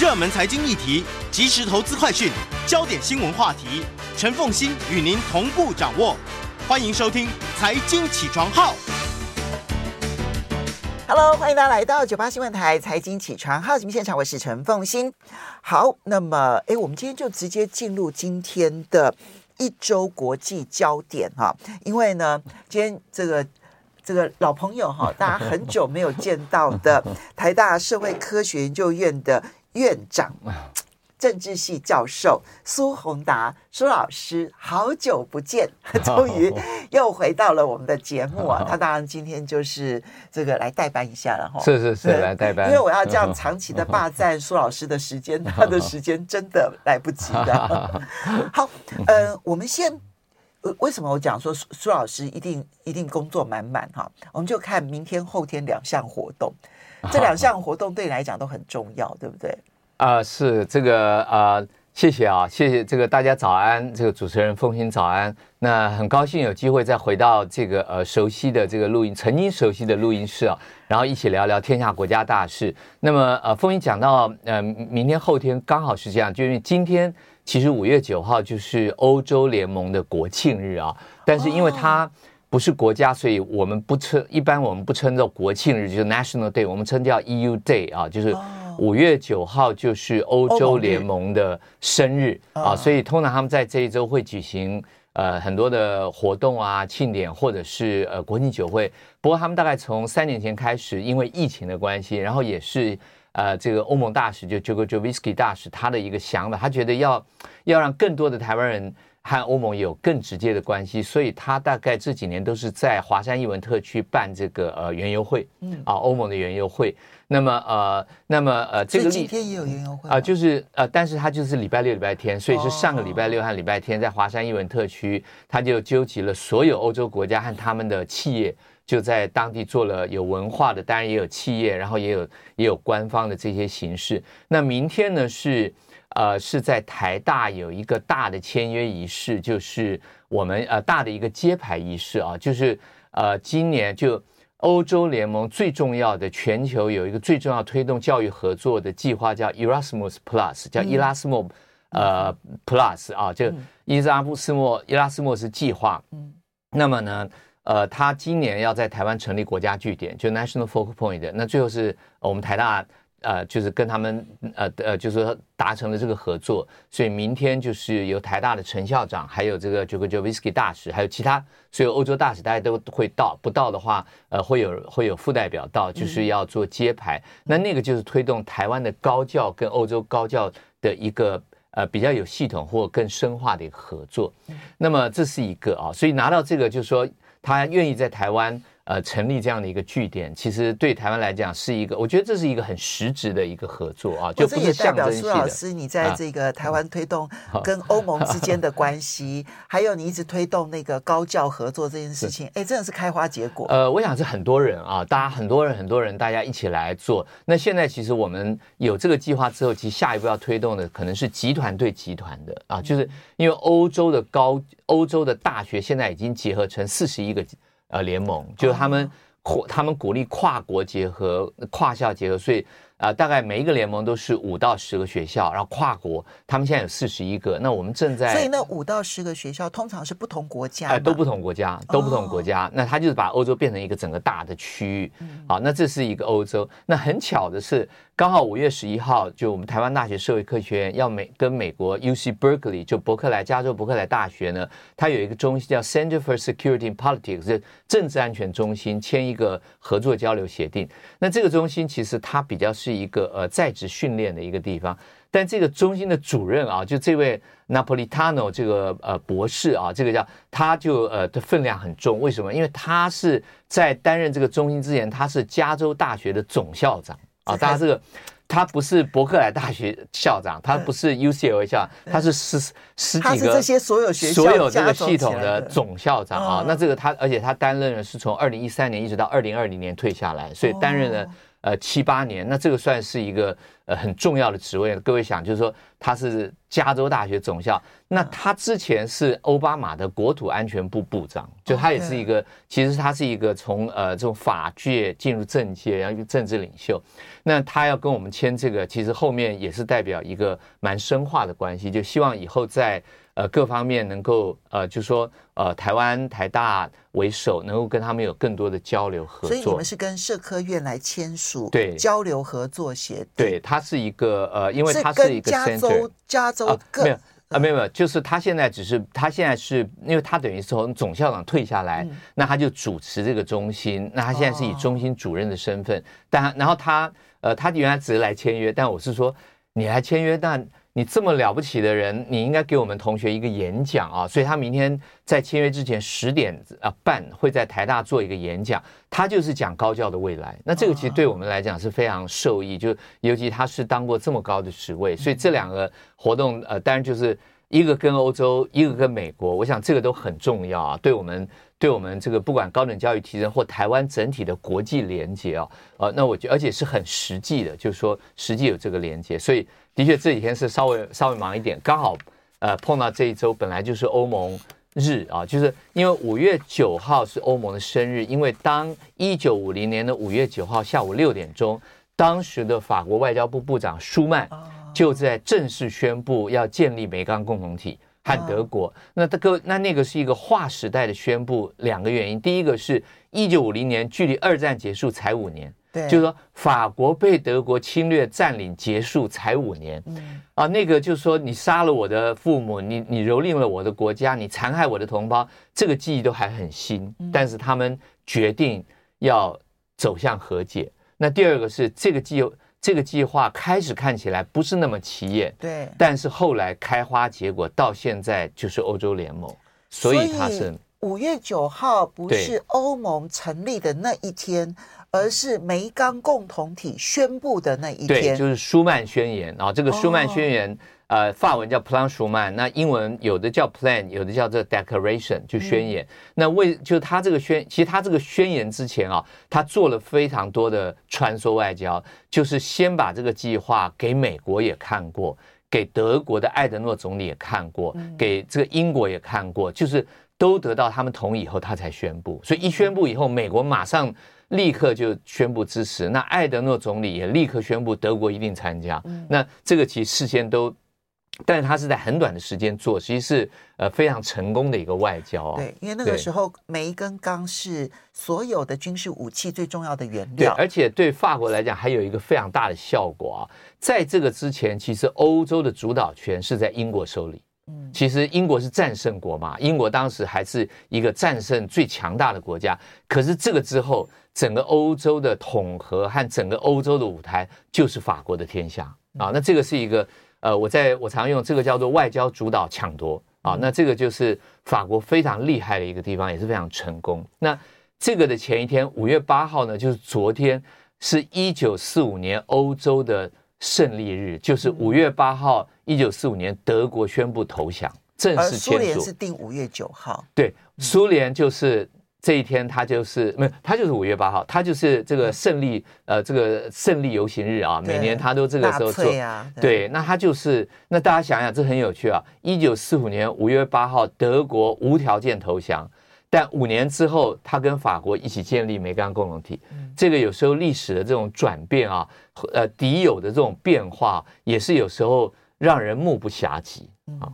热门财经议题、即时投资快讯、焦点新闻话题，陈凤欣与您同步掌握。欢迎收听《财经起床号》。Hello，欢迎大家来到九八新闻台《财经起床号》节目现场，我是陈凤欣。好，那么，哎，我们今天就直接进入今天的一周国际焦点哈，因为呢，今天这个。这个老朋友哈，大家很久没有见到的台大社会科学研究院的院长、政治系教授苏宏达苏老师，好久不见，终于 又回到了我们的节目啊！他当然今天就是这个来代班一下了哈，是是是，来代班，因为我要这样长期的霸占苏老师的时间，他的时间真的来不及的。好，呃，我们先。为什么我讲说苏苏老师一定一定工作满满哈？我们就看明天后天两项活动，这两项活动对你来讲都很重要，对不对？啊、呃，是这个啊、呃，谢谢啊，谢谢这个大家早安，这个主持人凤馨早安。那很高兴有机会再回到这个呃熟悉的这个录音，曾经熟悉的录音室啊，然后一起聊聊天下国家大事。那么呃，凤馨讲到呃明天后天刚好是这样，就因为今天。其实五月九号就是欧洲联盟的国庆日啊，但是因为它不是国家，所以我们不称，一般我们不称作国庆日，就是 National Day，我们称叫 EU Day 啊，就是五月九号就是欧洲联盟的生日啊，所以通常他们在这一周会举行呃很多的活动啊、庆典或者是呃国庆酒会。不过他们大概从三年前开始，因为疫情的关系，然后也是。呃，这个欧盟大使就 JUGO JOVSKY 大使，他的一个想法，他觉得要要让更多的台湾人和欧盟有更直接的关系，所以他大概这几年都是在华山艺文特区办这个呃园游会，嗯啊，欧盟的园游会。那么呃，那么呃，这个今天也有园游会啊、呃，就是呃，但是他就是礼拜六、礼拜天，所以是上个礼拜六和礼拜天在华山艺文特区，他就纠集了所有欧洲国家和他们的企业。就在当地做了有文化的，当然也有企业，然后也有也有官方的这些形式。那明天呢是呃是在台大有一个大的签约仪式，就是我们呃大的一个揭牌仪式啊，就是呃今年就欧洲联盟最重要的全球有一个最重要推动教育合作的计划叫 Erasmus Plus，叫伊拉斯莫呃 Plus 啊，就伊拉斯莫伊拉斯莫斯计划。嗯，那么呢？呃，他今年要在台湾成立国家据点，就 National Focal Point。那最后是我们台大，呃，就是跟他们，呃呃，就是说达成了这个合作。所以明天就是由台大的陈校长，还有这个 Jurgojevski 大使，还有其他所有欧洲大使，大家都会到。不到的话，呃，会有会有副代表到，就是要做揭牌。嗯、那那个就是推动台湾的高教跟欧洲高教的一个呃比较有系统或更深化的一个合作。嗯、那么这是一个啊，所以拿到这个就是说。他愿意在台湾呃成立这样的一个据点，其实对台湾来讲是一个，我觉得这是一个很实质的一个合作啊，就不是象征性的。苏老师，你在这个台湾推动跟欧盟 之间的关系，还有你一直推动那个高教合作这件事情，哎，真的是开花结果。呃，我想是很多人啊，大家很多人很多人大家一起来做。那现在其实我们有这个计划之后，其实下一步要推动的可能是集团对集团的啊，就是因为欧洲的高。欧洲的大学现在已经结合成四十一个呃联盟，就是他们他们鼓励跨国结合、跨校结合，所以。啊、呃，大概每一个联盟都是五到十个学校，然后跨国，他们现在有四十一个。那我们正在，所以那五到十个学校通常是不同国家，都不同国家，都不同国家。哦、那他就是把欧洲变成一个整个大的区域。嗯、好，那这是一个欧洲。那很巧的是，刚好五月十一号，就我们台湾大学社会科学院要美跟美国 UC Berkeley 就伯克莱加州伯克莱大学呢，它有一个中心叫 Center for Security and Politics，是政治安全中心，签一个合作交流协定。那这个中心其实它比较是。是一个呃在职训练的一个地方，但这个中心的主任啊，就这位 Napolitano 这个呃博士啊，这个叫他就呃的分量很重。为什么？因为他是在担任这个中心之前，他是加州大学的总校长啊。大家这个他不是伯克莱大学校长，他不是 UCLA 校长，他是十十几个这些所有学校所有这个系统的总校长啊。那这个他，而且他担任的是从二零一三年一直到二零二零年退下来，所以担任了。呃，七八年，那这个算是一个呃很重要的职位。各位想，就是说他是加州大学总校，那他之前是奥巴马的国土安全部部长，就他也是一个，其实他是一个从呃这种法界进入政界，然后政治领袖。那他要跟我们签这个，其实后面也是代表一个蛮深化的关系，就希望以后在。呃，各方面能够呃，就说呃，台湾台大为首，能够跟他们有更多的交流合作。所以你们是跟社科院来签署对交流合作协定。对，它是一个呃，因为它是一个加州加州各、啊、没有啊，没有没有，就是他现在只是他现在是因为他等于是从总校长退下来，嗯、那他就主持这个中心，那他现在是以中心主任的身份，哦、但然后他呃，他原来只是来签约，但我是说你来签约，但。你这么了不起的人，你应该给我们同学一个演讲啊！所以他明天在签约之前十点啊半会在台大做一个演讲，他就是讲高教的未来。那这个其实对我们来讲是非常受益，就尤其他是当过这么高的职位，所以这两个活动呃，当然就是一个跟欧洲，一个跟美国，我想这个都很重要啊，对我们对我们这个不管高等教育提升或台湾整体的国际连接啊，呃，那我觉得而且是很实际的，就是说实际有这个连接，所以。的确，这几天是稍微稍微忙一点，刚好，呃，碰到这一周本来就是欧盟日啊，就是因为五月九号是欧盟的生日，因为当一九五零年的五月九号下午六点钟，当时的法国外交部部长舒曼就在正式宣布要建立美钢共同体和德国。那这个那那个是一个划时代的宣布，两个原因，第一个是一九五零年距离二战结束才五年。对，就是说，法国被德国侵略占领结束才五年，嗯啊，那个就是说，你杀了我的父母，你你蹂躏了我的国家，你残害我的同胞，这个记忆都还很新。但是他们决定要走向和解。那第二个是这个计这个计划开始看起来不是那么起眼，对，但是后来开花结果，到现在就是欧洲联盟，所以它是五月九号不是欧盟成立的那一天。而是梅钢共同体宣布的那一天，对，就是舒曼宣言啊。这个舒曼宣言，哦、呃，法文叫 Plan s h u m a n，那英文有的叫 Plan，有的叫做 Declaration，就宣言。嗯、那为就他这个宣，其实他这个宣言之前啊，他做了非常多的穿梭外交，就是先把这个计划给美国也看过，给德国的艾德诺总理也看过，嗯、给这个英国也看过，就是都得到他们同意以后，他才宣布。所以一宣布以后，美国马上。立刻就宣布支持，那艾德诺总理也立刻宣布德国一定参加。嗯、那这个其实事先都，但是他是在很短的时间做，其实是呃非常成功的一个外交、哦。对，因为那个时候煤跟钢是所有的军事武器最重要的原料。对，而且对法国来讲还有一个非常大的效果啊，在这个之前，其实欧洲的主导权是在英国手里。其实英国是战胜国嘛，英国当时还是一个战胜最强大的国家。可是这个之后，整个欧洲的统合和整个欧洲的舞台就是法国的天下啊。那这个是一个呃，我在我常用这个叫做外交主导抢夺啊。那这个就是法国非常厉害的一个地方，也是非常成功。那这个的前一天，五月八号呢，就是昨天，是一九四五年欧洲的胜利日，就是五月八号。一九四五年，德国宣布投降，正式签署。苏联是定五月九号。对，苏联就是这一天，他就是没有，他就是五月八号，他就是这个胜利，呃，这个胜利游行日啊，每年他都这个时候做。对，那他就是，那大家想想，这很有趣啊。一九四五年五月八号，德国无条件投降，但五年之后，他跟法国一起建立梅钢共同体。这个有时候历史的这种转变啊，呃，敌友的这种变化，也是有时候。让人目不暇及啊！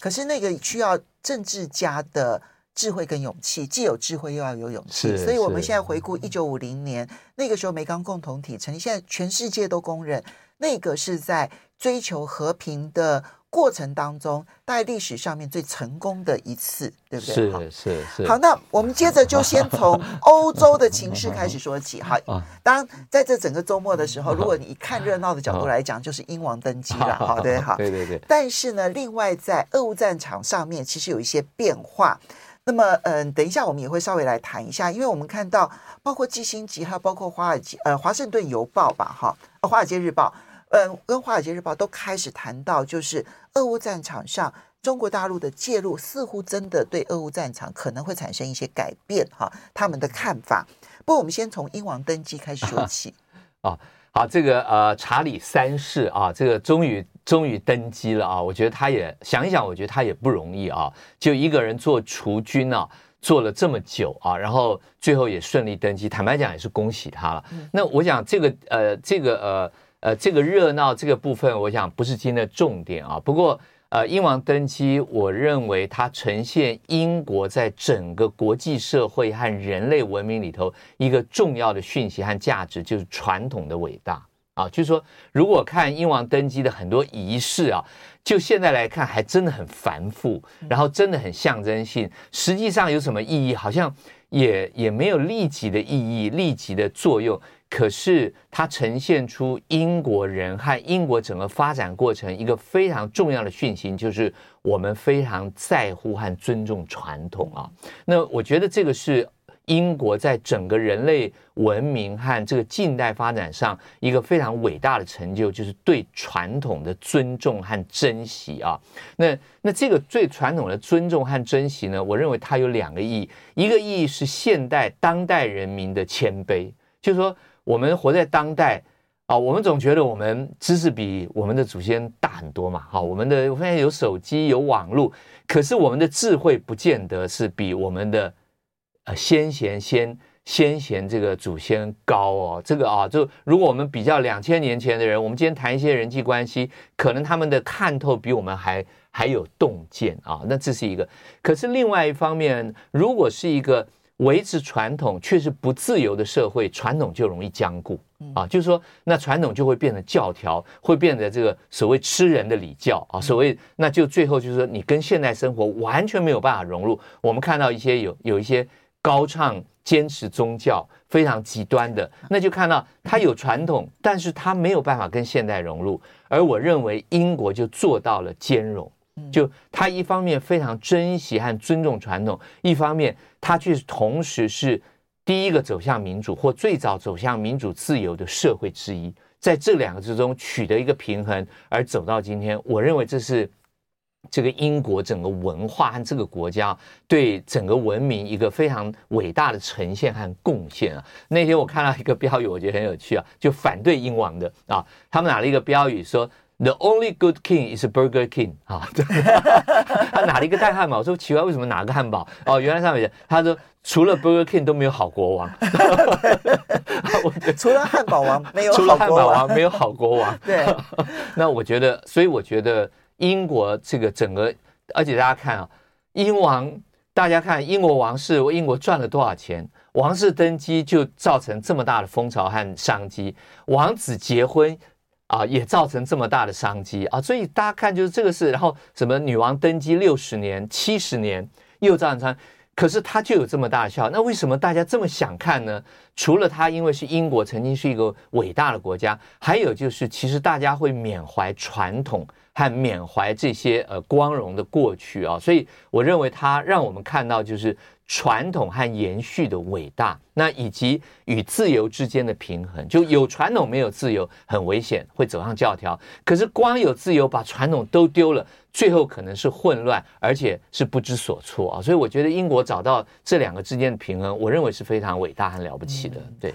可是那个需要政治家的智慧跟勇气，既有智慧又要有勇气。所以我们现在回顾一九五零年那个时候，美钢共同体成立，现在全世界都公认那个是在追求和平的。过程当中，大概历史上面最成功的一次，对不对？是是是。好，那我们接着就先从欧洲的情势开始说起。好，当然在这整个周末的时候，如果你看热闹的角度来讲，就是英王登基了。好，对，好，对对对。但是呢，另外在俄乌战场上面，其实有一些变化。那么，嗯，等一下我们也会稍微来谈一下，因为我们看到，包括《基辛吉》还有包括华尔街呃《华盛顿邮报》吧，哈，《华尔街日报》。嗯，跟《华尔街日报》都开始谈到，就是俄乌战场上，中国大陆的介入似乎真的对俄乌战场可能会产生一些改变哈，他们的看法。不过，我们先从英王登基开始说起。啊，好，这个呃，查理三世啊，这个终于终于登基了啊！我觉得他也想一想，我觉得他也不容易啊，就一个人做储君啊，做了这么久啊，然后最后也顺利登基。坦白讲，也是恭喜他了。嗯、那我想这个呃，这个呃呃，这个热闹这个部分，我想不是今天的重点啊。不过。呃，英王登基，我认为它呈现英国在整个国际社会和人类文明里头一个重要的讯息和价值，就是传统的伟大啊。就是说，如果看英王登基的很多仪式啊，就现在来看，还真的很繁复，然后真的很象征性，实际上有什么意义？好像也也没有立即的意义、立即的作用。可是它呈现出英国人和英国整个发展过程一个非常重要的讯息，就是我们非常在乎和尊重传统啊。那我觉得这个是英国在整个人类文明和这个近代发展上一个非常伟大的成就，就是对传统的尊重和珍惜啊。那那这个最传统的尊重和珍惜呢，我认为它有两个意义，一个意义是现代当代人民的谦卑，就是说。我们活在当代啊，我们总觉得我们知识比我们的祖先大很多嘛。好，我们的我发现有手机有网络，可是我们的智慧不见得是比我们的呃先贤先先贤这个祖先高哦。这个啊，就如果我们比较两千年前的人，我们今天谈一些人际关系，可能他们的看透比我们还还有洞见啊。那这是一个。可是另外一方面，如果是一个。维持传统却是不自由的社会，传统就容易僵固啊。就是说，那传统就会变成教条，会变得这个所谓吃人的礼教啊。所谓那就最后就是说，你跟现代生活完全没有办法融入。我们看到一些有有一些高唱坚持宗教非常极端的，那就看到他有传统，但是他没有办法跟现代融入。而我认为英国就做到了兼容。就他一方面非常珍惜和尊重传统，一方面他却同时是第一个走向民主或最早走向民主自由的社会之一，在这两个之中取得一个平衡而走到今天，我认为这是这个英国整个文化和这个国家对整个文明一个非常伟大的呈现和贡献啊。那天我看到一个标语，我觉得很有趣啊，就反对英王的啊，他们拿了一个标语说。The only good king is Burger King 啊，对，他拿了一个大汉堡，我说奇怪，为什么拿个汉堡？哦，原来上面写他说除了 Burger King 都没有好国王，除了汉堡王没有，除了汉堡王没有好国王。对，那我觉得，所以我觉得英国这个整个，而且大家看啊，英王，大家看英国王室，英国赚了多少钱？王室登基就造成这么大的风潮和商机，王子结婚。啊，也造成这么大的商机啊，所以大家看就是这个事，然后什么女王登基六十年、七十年又造成，可是他就有这么大的效，那为什么大家这么想看呢？除了他因为是英国曾经是一个伟大的国家，还有就是其实大家会缅怀传统和缅怀这些呃光荣的过去啊，所以我认为它让我们看到就是。传统和延续的伟大，那以及与自由之间的平衡，就有传统没有自由很危险，会走上教条。可是光有自由把传统都丢了，最后可能是混乱，而且是不知所措啊！所以我觉得英国找到这两个之间的平衡，我认为是非常伟大和了不起的。对，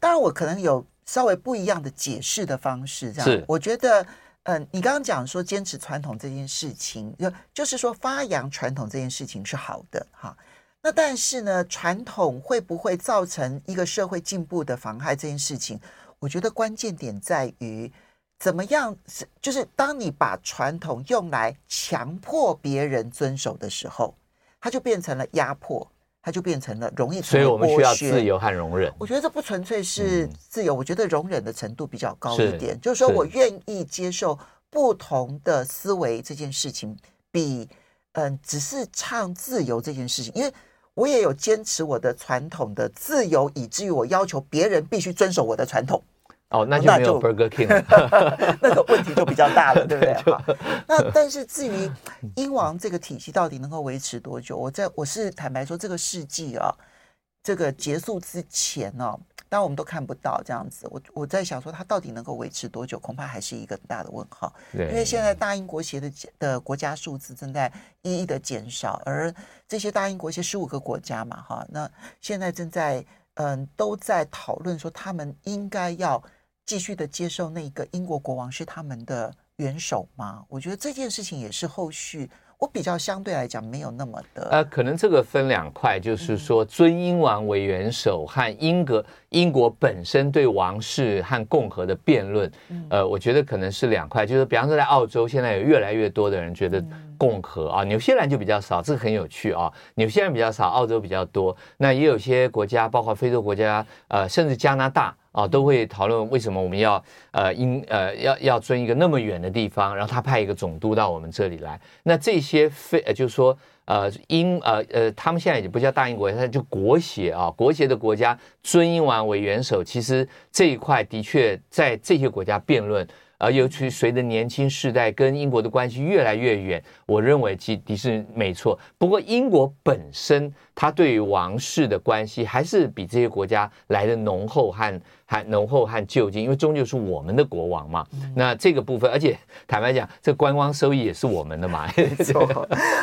当然我可能有稍微不一样的解释的方式，这样是我觉得，嗯、你刚刚讲说坚持传统这件事情，就就是说发扬传统这件事情是好的，哈。那但是呢，传统会不会造成一个社会进步的妨害？这件事情，我觉得关键点在于怎么样是，就是当你把传统用来强迫别人遵守的时候，它就变成了压迫，它就变成了容易。所以我们需要自由和容忍。我觉得这不纯粹是自由，我觉得容忍的程度比较高一点。就是说我愿意接受不同的思维这件事情，比嗯，只是唱自由这件事情，因为。我也有坚持我的传统的自由，以至于我要求别人必须遵守我的传统。哦，那就没有 Burger King 了，那个问题就比较大了，对不对？好，那但是至于英王这个体系到底能够维持多久，我在我是坦白说，这个世纪啊，这个结束之前呢、啊。当然我们都看不到这样子，我我在想说，它到底能够维持多久，恐怕还是一个很大的问号。对，因为现在大英国协的的国家数字正在一一的减少，而这些大英国协十五个国家嘛，哈，那现在正在嗯都在讨论说，他们应该要继续的接受那个英国国王是他们的元首吗？我觉得这件事情也是后续。我比较相对来讲没有那么的，呃，可能这个分两块，就是说尊英王为元首和英格英国本身对王室和共和的辩论，呃，我觉得可能是两块，就是比方说在澳洲，现在有越来越多的人觉得共和啊，纽西兰就比较少，这个很有趣啊，纽西兰比较少，澳洲比较多，那也有些国家，包括非洲国家，呃，甚至加拿大。啊，都会讨论为什么我们要呃，应呃要要尊一个那么远的地方，然后他派一个总督到我们这里来。那这些非呃，就是说呃英呃呃，他们现在也不叫大英国家，他就国协啊，国协的国家尊英王为元首。其实这一块的确在这些国家辩论。而尤其随着年轻世代跟英国的关系越来越远，我认为其迪士尼没错。不过英国本身，它对于王室的关系还是比这些国家来的浓厚和和浓厚和就近，因为终究是我们的国王嘛。那这个部分，而且坦白讲，这观光收益也是我们的嘛。没错。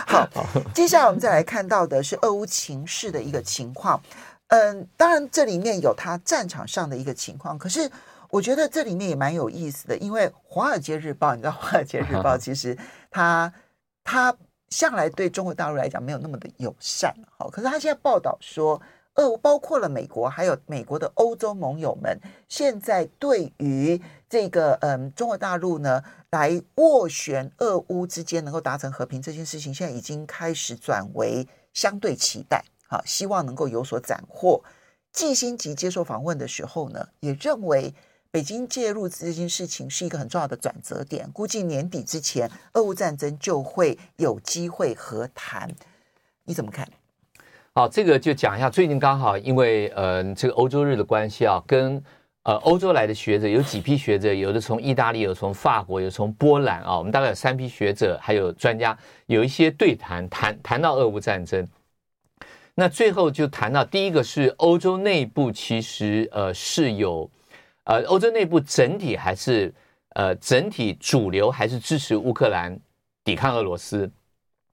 好，接下来我们再来看到的是俄乌情势的一个情况。嗯，当然这里面有他战场上的一个情况，可是。我觉得这里面也蛮有意思的，因为《华尔街日报》，你知道，《华尔街日报》其实它它向来对中国大陆来讲没有那么的友善，好，可是它现在报道说，呃，包括了美国，还有美国的欧洲盟友们，现在对于这个嗯中国大陆呢，来斡旋俄乌之间能够达成和平这件事情，现在已经开始转为相对期待，好，希望能够有所斩获。季辛吉接受访问的时候呢，也认为。北京介入这件事情是一个很重要的转折点，估计年底之前，俄乌战争就会有机会和谈。你怎么看？好，这个就讲一下。最近刚好因为呃这个欧洲日的关系啊，跟呃欧洲来的学者有几批学者，有的从意大利，有从法国，有从波兰啊，我们大概有三批学者还有专家，有一些对谈谈谈到俄乌战争。那最后就谈到第一个是欧洲内部其实呃是有。呃，欧洲内部整体还是呃整体主流还是支持乌克兰抵抗俄罗斯，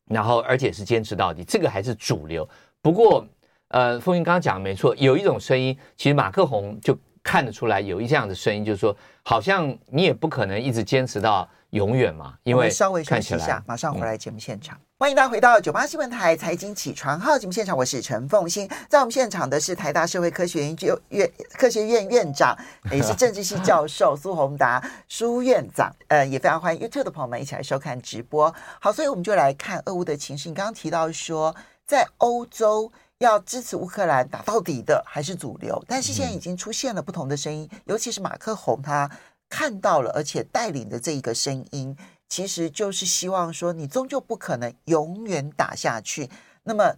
然后而且是坚持到底，这个还是主流。不过，呃，风云刚刚讲的没错，有一种声音，其实马克宏就看得出来有一这样的声音，就是说，好像你也不可能一直坚持到永远嘛，因为稍微休息一下，马上回来节目现场。嗯欢迎大家回到九八新闻台财经起床号节目现场，我是陈凤欣。在我们现场的是台大社会科学研究院科学院院长，也是政治系教授苏宏达苏院长。呃，也非常欢迎 YouTube 的朋友们一起来收看直播。好，所以我们就来看俄乌的情势。你刚刚提到说，在欧洲要支持乌克兰打到底的还是主流，但是现在已经出现了不同的声音，尤其是马克宏他看到了，而且带领的这一个声音。其实就是希望说，你终究不可能永远打下去。那么，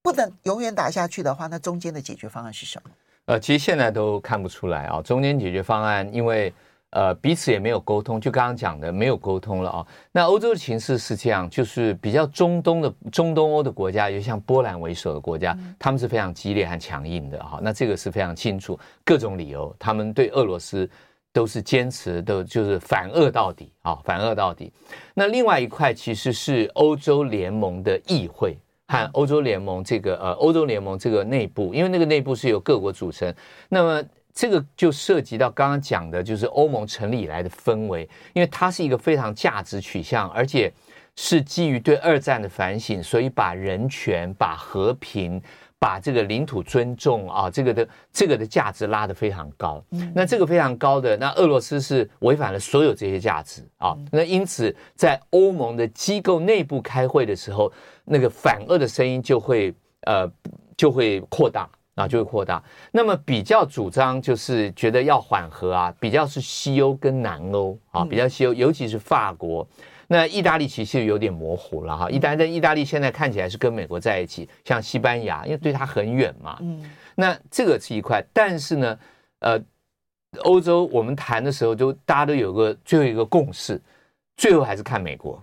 不能永远打下去的话，那中间的解决方案是什么？呃，其实现在都看不出来啊。中间解决方案，因为呃彼此也没有沟通，就刚刚讲的没有沟通了啊。那欧洲的情势是这样，就是比较中东的中东欧的国家，尤其像波兰为首的国家，他们是非常激烈和强硬的哈。那这个是非常清楚，各种理由，他们对俄罗斯。都是坚持的，就是反俄到底啊，反俄到底。那另外一块其实是欧洲联盟的议会和欧洲联盟这个呃，欧洲联盟这个内部，因为那个内部是由各国组成。那么这个就涉及到刚刚讲的，就是欧盟成立以来的氛围，因为它是一个非常价值取向，而且是基于对二战的反省，所以把人权、把和平。把这个领土尊重啊，这个的这个的价值拉得非常高。那这个非常高的，那俄罗斯是违反了所有这些价值啊。那因此，在欧盟的机构内部开会的时候，那个反俄的声音就会呃就会扩大啊，就会扩大。那么比较主张就是觉得要缓和啊，比较是西欧跟南欧啊，比较西欧，尤其是法国。那意大利其实有点模糊了哈，意大利意大利现在看起来是跟美国在一起，像西班牙，因为对它很远嘛。嗯，那这个是一块，但是呢，呃，欧洲我们谈的时候，就大家都有个最后一个共识，最后还是看美国。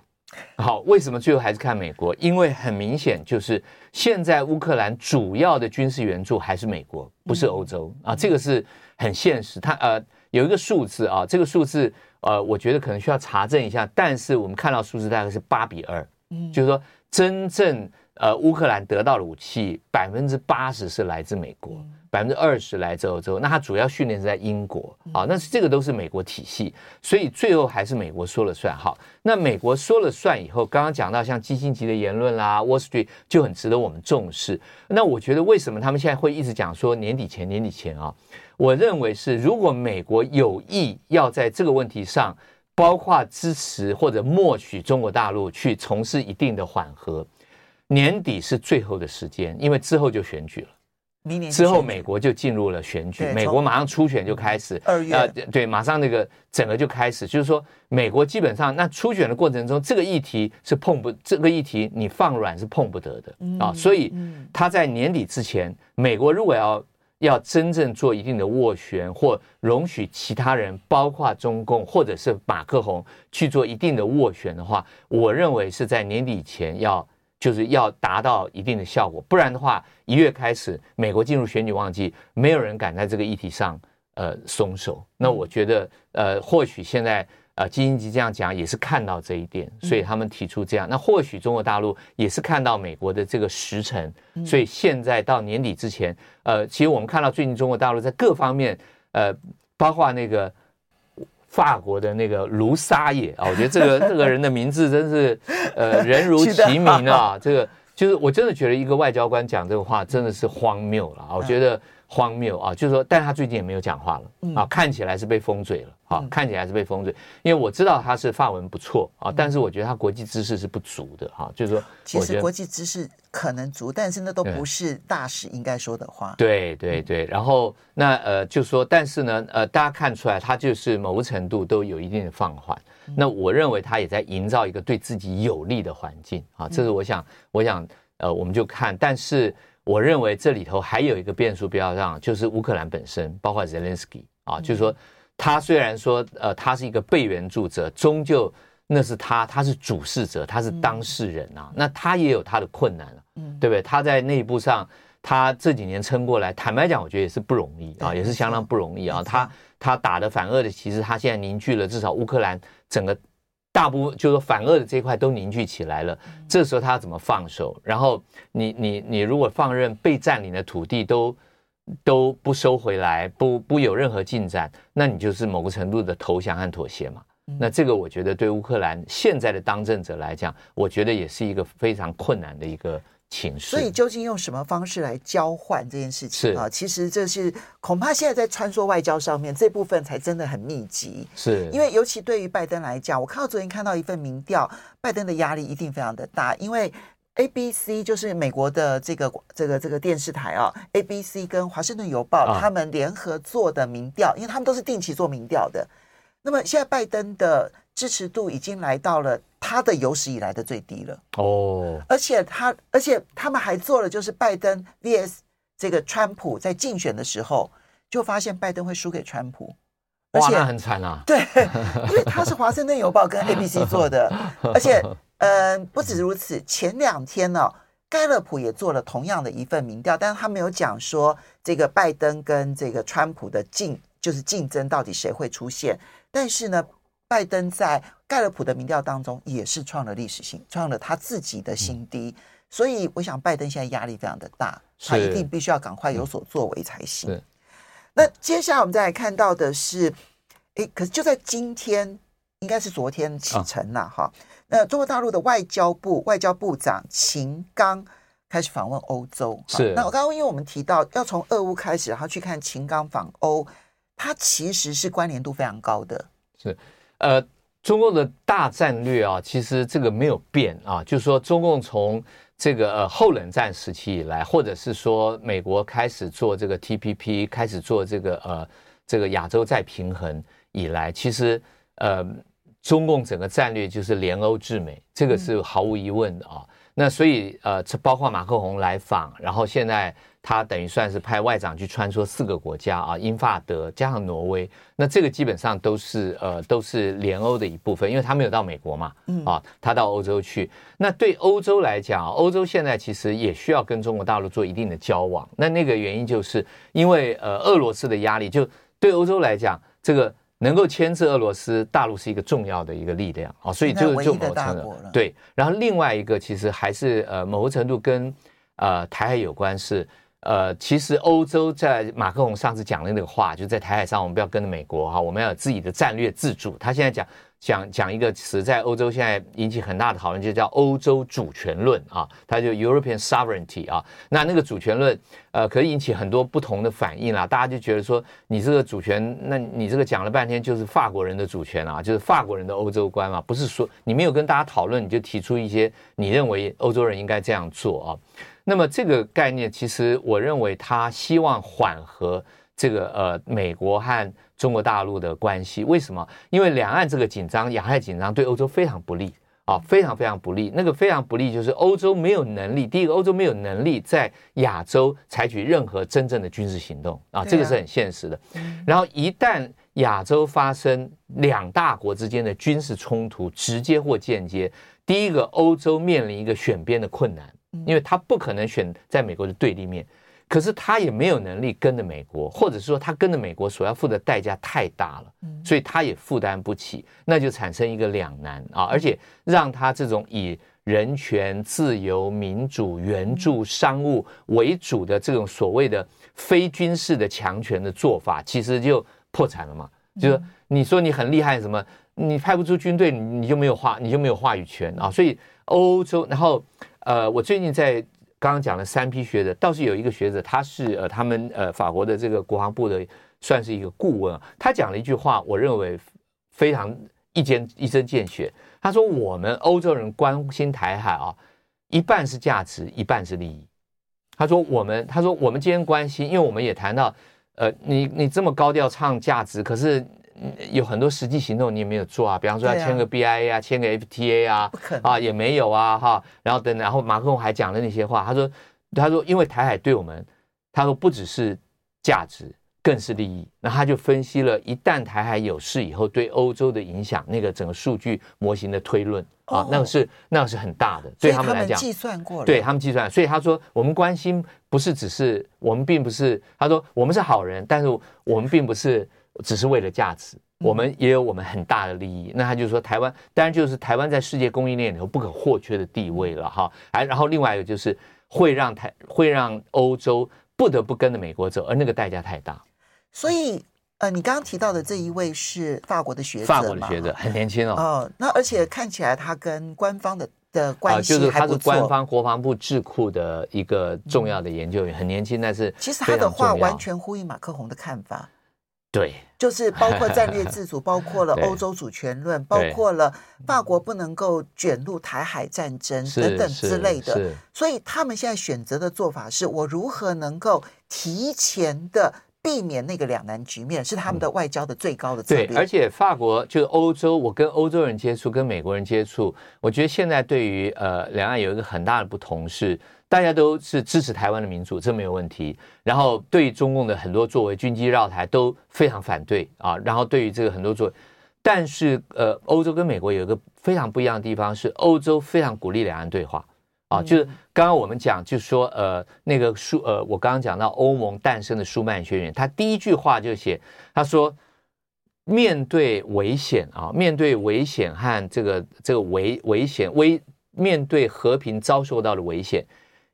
好，为什么最后还是看美国？因为很明显就是现在乌克兰主要的军事援助还是美国，不是欧洲啊，这个是很现实。它呃有一个数字啊，这个数字。呃，我觉得可能需要查证一下，但是我们看到数字大概是八比二，嗯，就是说真正呃，乌克兰得到的武器百分之八十是来自美国，百分之二十来自欧洲。那它主要训练是在英国啊，那是这个都是美国体系，所以最后还是美国说了算。好，那美国说了算以后，刚刚讲到像基辛格的言论啦，Wall Street 就很值得我们重视。那我觉得为什么他们现在会一直讲说年底前年底前啊？我认为是如果美国有意要在这个问题上，包括支持或者默许中国大陆去从事一定的缓和。年底是最后的时间，因为之后就选举了。明年之后，美国就进入了选举，美国马上初选就开始。二月，呃，对，马上那个整个就开始，就是说，美国基本上那初选的过程中，这个议题是碰不，这个议题你放软是碰不得的啊。所以他在年底之前，美国如果要要真正做一定的斡旋，或容许其他人，包括中共或者是马克宏去做一定的斡旋的话，我认为是在年底前要。就是要达到一定的效果，不然的话，一月开始，美国进入选举旺季，没有人敢在这个议题上呃松手。那我觉得呃，或许现在呃，基辛格这样讲也是看到这一点，所以他们提出这样。那或许中国大陆也是看到美国的这个时程，所以现在到年底之前，呃，其实我们看到最近中国大陆在各方面呃，包括那个。法国的那个卢沙野啊，我觉得这个 这个人的名字真是，呃，人如其名啊。这个就是我真的觉得一个外交官讲这个话真的是荒谬了啊，我觉得。荒谬啊！就是说，但他最近也没有讲话了啊，看起来是被封嘴了啊，看起来是被封嘴。因为我知道他是发文不错啊，但是我觉得他国际知识是不足的哈。就是说，其实国际知识可能足，但是那都不是大使应该说的话。对对对，然后那呃，就说，但是呢，呃，大家看出来他就是某个程度都有一定的放缓。那我认为他也在营造一个对自己有利的环境啊，这是我想，我想呃，我们就看，但是。我认为这里头还有一个变数不要让，就是乌克兰本身，包括 Zelensky 啊，就是说他虽然说呃他是一个被援助者，终究那是他，他是主事者，他是当事人啊，那他也有他的困难了，对不对？他在内部上，他这几年撑过来，坦白讲，我觉得也是不容易啊，也是相当不容易啊。他他打的反俄的，其实他现在凝聚了至少乌克兰整个。大部分就是说反恶的这一块都凝聚起来了，这时候他要怎么放手？然后你你你如果放任被占领的土地都都不收回来，不不有任何进展，那你就是某个程度的投降和妥协嘛。那这个我觉得对乌克兰现在的当政者来讲，我觉得也是一个非常困难的一个。所以究竟用什么方式来交换这件事情啊？其实这是恐怕现在在穿梭外交上面这部分才真的很密集。是，因为尤其对于拜登来讲，我看到昨天看到一份民调，拜登的压力一定非常的大，因为 ABC 就是美国的这个这个这个电视台啊，ABC 跟华盛顿邮报他们联合做的民调，因为他们都是定期做民调的。那么现在拜登的支持度已经来到了。他的有史以来的最低了哦，而且他，而且他们还做了，就是拜登 vs 这个川普在竞选的时候，就发现拜登会输给川普，而且很惨啊。对，因为他是华盛顿邮报跟 ABC 做的，而且，嗯、呃，不止如此，前两天呢、哦，盖勒普也做了同样的一份民调，但是他没有讲说这个拜登跟这个川普的竞就是竞争到底谁会出现，但是呢。拜登在盖勒普的民调当中也是创了历史性，创了他自己的新低，嗯、所以我想拜登现在压力非常的大，他一定必须要赶快有所作为才行。嗯、那接下来我们再来看到的是，诶，可是就在今天，应该是昨天启程了哈。那中国大陆的外交部外交部长秦刚开始访问欧洲，是。那我刚刚因为我们提到要从俄乌开始，然后去看秦刚访欧，它其实是关联度非常高的，是。呃，中共的大战略啊，其实这个没有变啊，就是说中共从这个呃后冷战时期以来，或者是说美国开始做这个 TPP，开始做这个呃这个亚洲再平衡以来，其实呃中共整个战略就是联欧制美，这个是毫无疑问的啊。那所以呃，包括马克宏来访，然后现在。他等于算是派外长去穿梭四个国家啊，英法德加上挪威，那这个基本上都是呃都是联欧的一部分，因为他没有到美国嘛，啊，他到欧洲去。那对欧洲来讲，欧洲现在其实也需要跟中国大陆做一定的交往。那那个原因就是因为呃俄罗斯的压力，就对欧洲来讲，这个能够牵制俄罗斯，大陆是一个重要的一个力量啊，所以就就某个程度对。然后另外一个其实还是呃某个程度跟呃台海有关是。呃，其实欧洲在马克龙上次讲的那个话，就在台海上，我们不要跟着美国哈，我们要有自己的战略自主。他现在讲讲讲一个词，在欧洲现在引起很大的讨论，就叫欧洲主权论啊，他就 European sovereignty 啊。那那个主权论，呃，可以引起很多不同的反应啦。大家就觉得说，你这个主权，那你这个讲了半天就是法国人的主权啊，就是法国人的欧洲观嘛，不是说你没有跟大家讨论，你就提出一些你认为欧洲人应该这样做啊。那么这个概念，其实我认为他希望缓和这个呃美国和中国大陆的关系。为什么？因为两岸这个紧张，亚太紧张对欧洲非常不利啊，非常非常不利。那个非常不利就是欧洲没有能力，第一个欧洲没有能力在亚洲采取任何真正的军事行动啊，这个是很现实的。然后一旦亚洲发生两大国之间的军事冲突，直接或间接，第一个欧洲面临一个选边的困难。因为他不可能选在美国的对立面，可是他也没有能力跟着美国，或者说他跟着美国所要付的代价太大了，所以他也负担不起，那就产生一个两难啊！而且让他这种以人权、自由、民主、援助、商务为主的这种所谓的非军事的强权的做法，其实就破产了嘛。就是你说你很厉害什么，你派不出军队，你就没有话，你就没有话语权啊！所以欧洲，然后。呃，我最近在刚刚讲了三批学者，倒是有一个学者，他是呃他们呃法国的这个国防部的，算是一个顾问。他讲了一句话，我认为非常一针一针见血。他说：“我们欧洲人关心台海啊，一半是价值，一半是利益。”他说：“我们，他说我们今天关心，因为我们也谈到，呃，你你这么高调唱价值，可是。”有很多实际行动你也没有做啊，比方说要签个 BIA 啊，签个 FTA 啊，啊也没有啊哈，然后等，然后马克龙还讲了那些话，他说他说因为台海对我们，他说不只是价值，更是利益。那他就分析了一旦台海有事以后对欧洲的影响，那个整个数据模型的推论啊，那个是那个是很大的，对他们来讲计算过了，对他们计算，所以他说我们关心不是只是我们并不是，他说我们是好人，但是我们并不是。只是为了价值，我们也有我们很大的利益。那他就说，台湾当然就是台湾在世界供应链里头不可或缺的地位了哈。哎，然后另外一个就是会让台会让欧洲不得不跟着美国走，而那个代价太大。所以，呃，你刚刚提到的这一位是法国的学者，法国的学者很年轻哦。哦，那而且看起来他跟官方的的关系就是他是官方国防部智库的一个重要的研究员，很年轻，但是其实他的话完全呼应马克宏的看法。对，就是包括战略自主，包括了欧洲主权论，包括了法国不能够卷入台海战争等等之类的。所以他们现在选择的做法是，我如何能够提前的避免那个两难局面，是他们的外交的最高的策略。对，而且法国就是欧洲，我跟欧洲人接触，跟美国人接触，我觉得现在对于呃两岸有一个很大的不同是。大家都是支持台湾的民主，这没有问题。然后对于中共的很多作为，军机绕台都非常反对啊。然后对于这个很多作为，但是呃，欧洲跟美国有一个非常不一样的地方是，欧洲非常鼓励两岸对话啊。就是刚刚我们讲，就是说呃，那个舒呃，我刚刚讲到欧盟诞生的舒曼宣言，他第一句话就写，他说面对危险啊，面对危险和这个这个危危险危，面对和平遭受到的危险。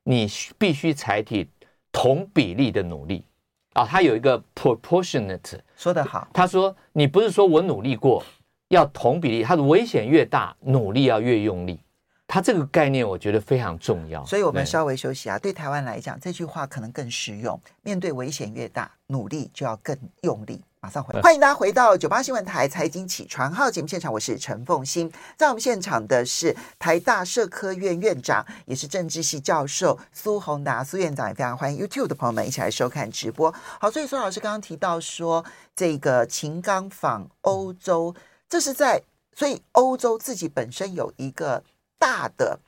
你必须采取同比例的努力啊！他有一个 proportionate 说得好。他说：“你不是说我努力过，要同比例。他的危险越大，努力要越用力。他这个概念我觉得非常重要。所以我们稍微休息啊。对台湾来讲，这句话可能更实用。面对危险越大，努力就要更用力。”马上回来，欢迎大家回到九八新闻台财经起床号节目现场，我是陈凤欣。在我们现场的是台大社科院院长，也是政治系教授苏宏达苏院长，也非常欢迎 YouTube 的朋友们一起来收看直播。好，所以苏老师刚刚提到说，这个秦刚访欧洲，这是在所以欧洲自己本身有一个大的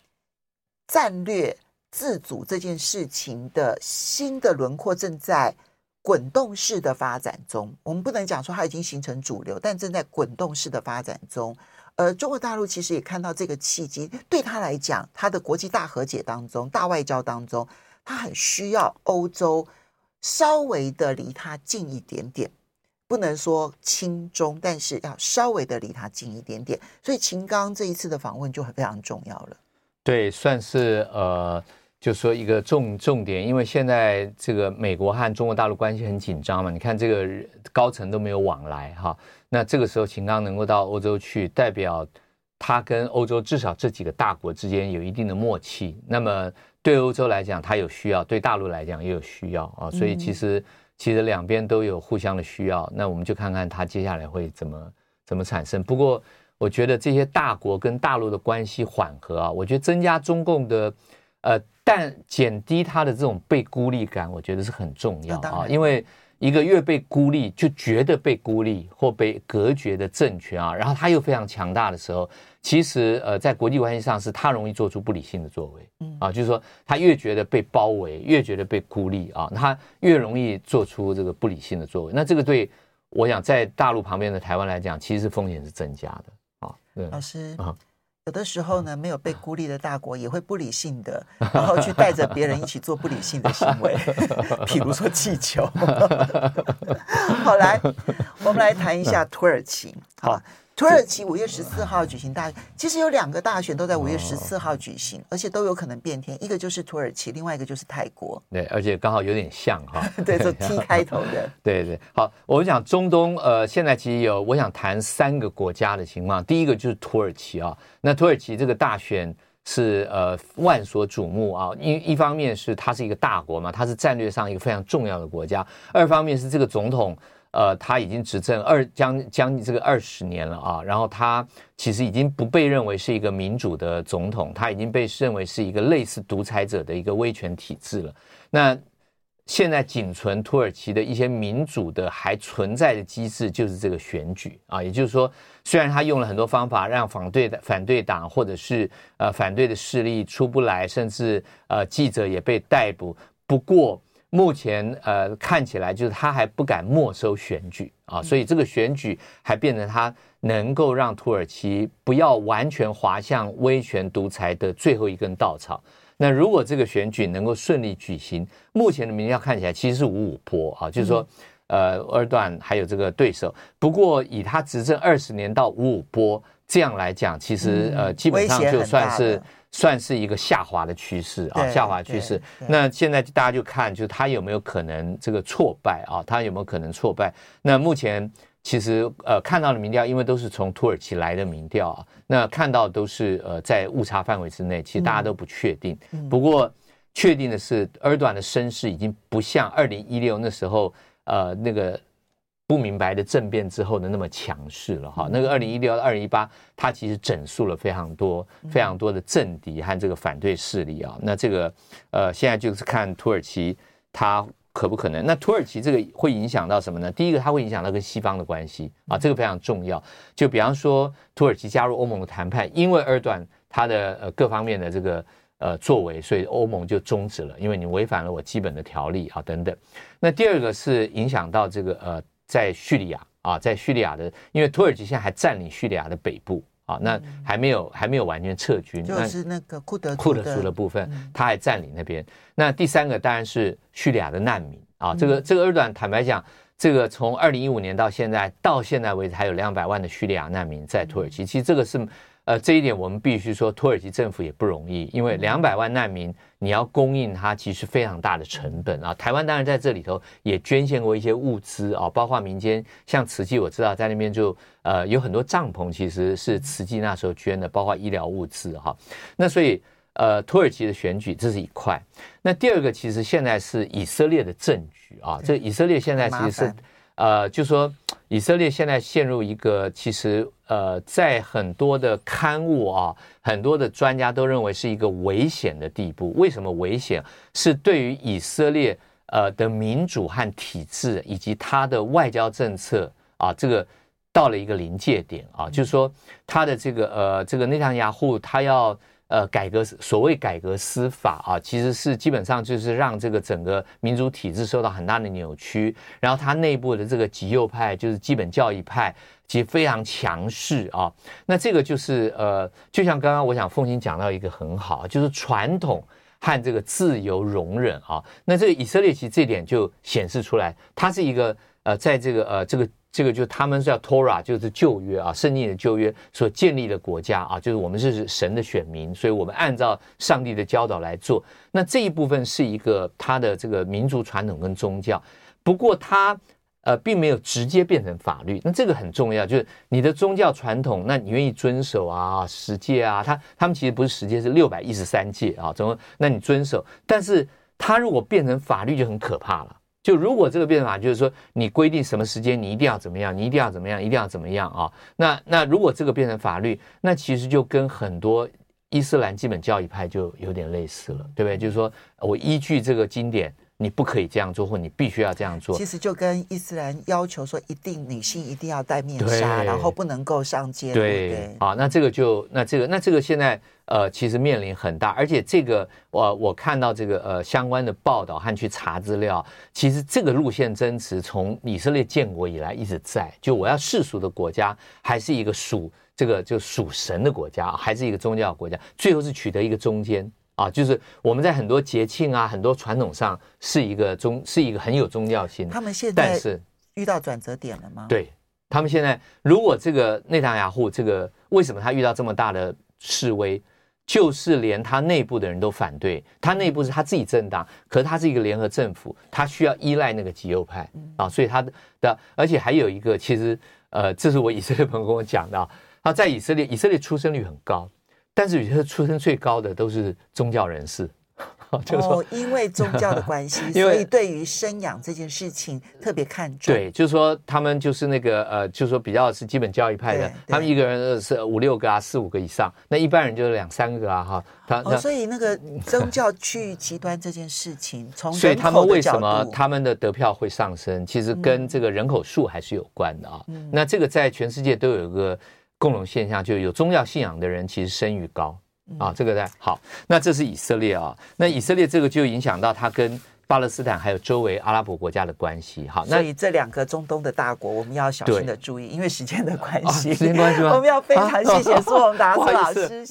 战略自主这件事情的新的轮廓正在。滚动式的发展中，我们不能讲说它已经形成主流，但正在滚动式的发展中。而中国大陆其实也看到这个契机，对他来讲，他的国际大和解当中、大外交当中，他很需要欧洲稍微的离他近一点点。不能说亲中，但是要稍微的离他近一点点。所以秦刚这一次的访问就很非常重要了。对，算是呃，就说一个重重点，因为现在这个美国和中国大陆关系很紧张嘛，你看这个高层都没有往来哈，那这个时候秦刚能够到欧洲去，代表他跟欧洲至少这几个大国之间有一定的默契。那么对欧洲来讲，他有需要；对大陆来讲也有需要啊，所以其实。其实两边都有互相的需要，那我们就看看他接下来会怎么怎么产生。不过，我觉得这些大国跟大陆的关系缓和啊，我觉得增加中共的，呃，但减低他的这种被孤立感，我觉得是很重要啊，因为。一个越被孤立，就觉得被孤立或被隔绝的政权啊，然后他又非常强大的时候，其实呃，在国际关系上是他容易做出不理性的作为，嗯啊，就是说他越觉得被包围，越觉得被孤立啊，他越容易做出这个不理性的作为。那这个对我想在大陆旁边的台湾来讲，其实风险是增加的啊。对，老师啊。有的时候呢，没有被孤立的大国也会不理性的，然后去带着别人一起做不理性的行为，比如说气球。好，来，我们来谈一下土耳其。好。土耳其五月十四号举行大选，其实有两个大选都在五月十四号举行，而且都有可能变天。一个就是土耳其，另外一个就是泰国。对，而且刚好有点像哈。对，就 T 开头的。对对，好，我们讲中东，呃，现在其实有，我想谈三个国家的情况。第一个就是土耳其啊，那土耳其这个大选是呃万所瞩目啊，一一方面是它是一个大国嘛，它是战略上一个非常重要的国家；二方面是这个总统。呃，他已经执政二将将近这个二十年了啊，然后他其实已经不被认为是一个民主的总统，他已经被认为是一个类似独裁者的一个威权体制了。那现在仅存土耳其的一些民主的还存在的机制，就是这个选举啊，也就是说，虽然他用了很多方法让反对的反对党或者是呃反对的势力出不来，甚至呃记者也被逮捕，不过。目前呃看起来就是他还不敢没收选举啊，所以这个选举还变成他能够让土耳其不要完全滑向威权独裁的最后一根稻草。那如果这个选举能够顺利举行，目前的民调看起来其实是五五波啊，就是说呃，二段还有这个对手。不过以他执政二十年到五五波这样来讲，其实呃基本上就算是。算是一个下滑的趋势啊，下滑趋势。那现在大家就看，就是他有没有可能这个挫败啊？他有没有可能挫败？那目前其实呃看到的民调，因为都是从土耳其来的民调啊，那看到都是呃在误差范围之内，其实大家都不确定。不过确定的是，埃尔多安的声势已经不像二零一六那时候呃那个。不明白的政变之后的那么强势了哈，那个二零一六到二零一八，他其实整肃了非常多非常多的政敌和这个反对势力啊。那这个呃，现在就是看土耳其他可不可能？那土耳其这个会影响到什么呢？第一个，它会影响到跟西方的关系啊，这个非常重要。就比方说，土耳其加入欧盟的谈判，因为埃尔多安他的呃各方面的这个呃作为，所以欧盟就终止了，因为你违反了我基本的条例啊等等。那第二个是影响到这个呃。在叙利亚啊，在叙利亚的，因为土耳其现在还占领叙利亚的北部啊，那还没有还没有完全撤军，就是那个库德库德族的部分，他还占领那边。那第三个当然是叙利亚的难民啊，这个这个二段坦白讲，这个从二零一五年到现在到现在为止，还有两百万的叙利亚难民在土耳其，其实这个是。呃，这一点我们必须说，土耳其政府也不容易，因为两百万难民你要供应它，其实非常大的成本啊。台湾当然在这里头也捐献过一些物资啊，包括民间像慈济，我知道在那边就呃有很多帐篷，其实是慈济那时候捐的，包括医疗物资哈。那所以呃，土耳其的选举这是一块。那第二个其实现在是以色列的政局啊，这以色列现在其实是呃，就说。以色列现在陷入一个，其实呃，在很多的刊物啊，很多的专家都认为是一个危险的地步。为什么危险？是对于以色列呃的民主和体制以及他的外交政策啊，这个到了一个临界点啊，就是说他的这个呃，这个内塔尼亚胡他要。呃，改革所谓改革司法啊，其实是基本上就是让这个整个民主体制受到很大的扭曲，然后它内部的这个极右派就是基本教义派，其实非常强势啊。那这个就是呃，就像刚刚我想凤馨讲到一个很好，就是传统和这个自由容忍啊。那这个以色列其实这点就显示出来，它是一个呃，在这个呃这个这个就他们叫 Torah，就是旧约啊，圣经的旧约所建立的国家啊，就是我们是神的选民，所以我们按照上帝的教导来做。那这一部分是一个他的这个民族传统跟宗教，不过他。呃，并没有直接变成法律，那这个很重要，就是你的宗教传统，那你愿意遵守啊，十诫啊，他他们其实不是十诫，是六百一十三诫啊，怎么？那你遵守，但是他如果变成法律就很可怕了。就如果这个变法，就是说你规定什么时间你一定要怎么样，你一定要怎么样，一定要怎么样啊？那那如果这个变成法律，那其实就跟很多伊斯兰基本教义派就有点类似了，对不对？就是说我依据这个经典。你不可以这样做，或你必须要这样做。其实就跟伊斯兰要求说，一定女性一定要戴面纱，然后不能够上街。对，对啊，那这个就那这个那这个现在呃，其实面临很大，而且这个我我看到这个呃相关的报道和去查资料，其实这个路线争持从以色列建国以来一直在，就我要世俗的国家，还是一个属这个就属神的国家，还是一个宗教国家，最后是取得一个中间。啊，就是我们在很多节庆啊，很多传统上是一个宗，是一个很有宗教性的。他们现在但是遇到转折点了吗？对，他们现在，如果这个内塔尼亚胡这个为什么他遇到这么大的示威，就是连他内部的人都反对，他内部是他自己政党，可是他是一个联合政府，他需要依赖那个极右派啊，所以他的，而且还有一个，其实呃，这是我以色列朋友跟我讲的，他在以色列，以色列出生率很高。但是有些出生最高的都是宗教人士，就是说，哦，因为宗教的关系，所以对于生养这件事情特别看重。对，就是说他们就是那个呃，就是说比较是基本教义派的，他们一个人是五六个啊，四五个以上，那一般人就是两三个啊，哈。他哦，所以那个宗教趋于极端这件事情，从所以他们为什么他们的得票会上升，其实跟这个人口数还是有关的啊。嗯，那这个在全世界都有一个。共荣现象，就有宗教信仰的人其实生育高啊，这个在好。那这是以色列啊，那以色列这个就影响到他跟巴勒斯坦还有周围阿拉伯国家的关系。好，那所以这两个中东的大国，我们要小心的注意，因为时间的关系，时间关系吗？我们要非常谢谢苏宏达 苏老师。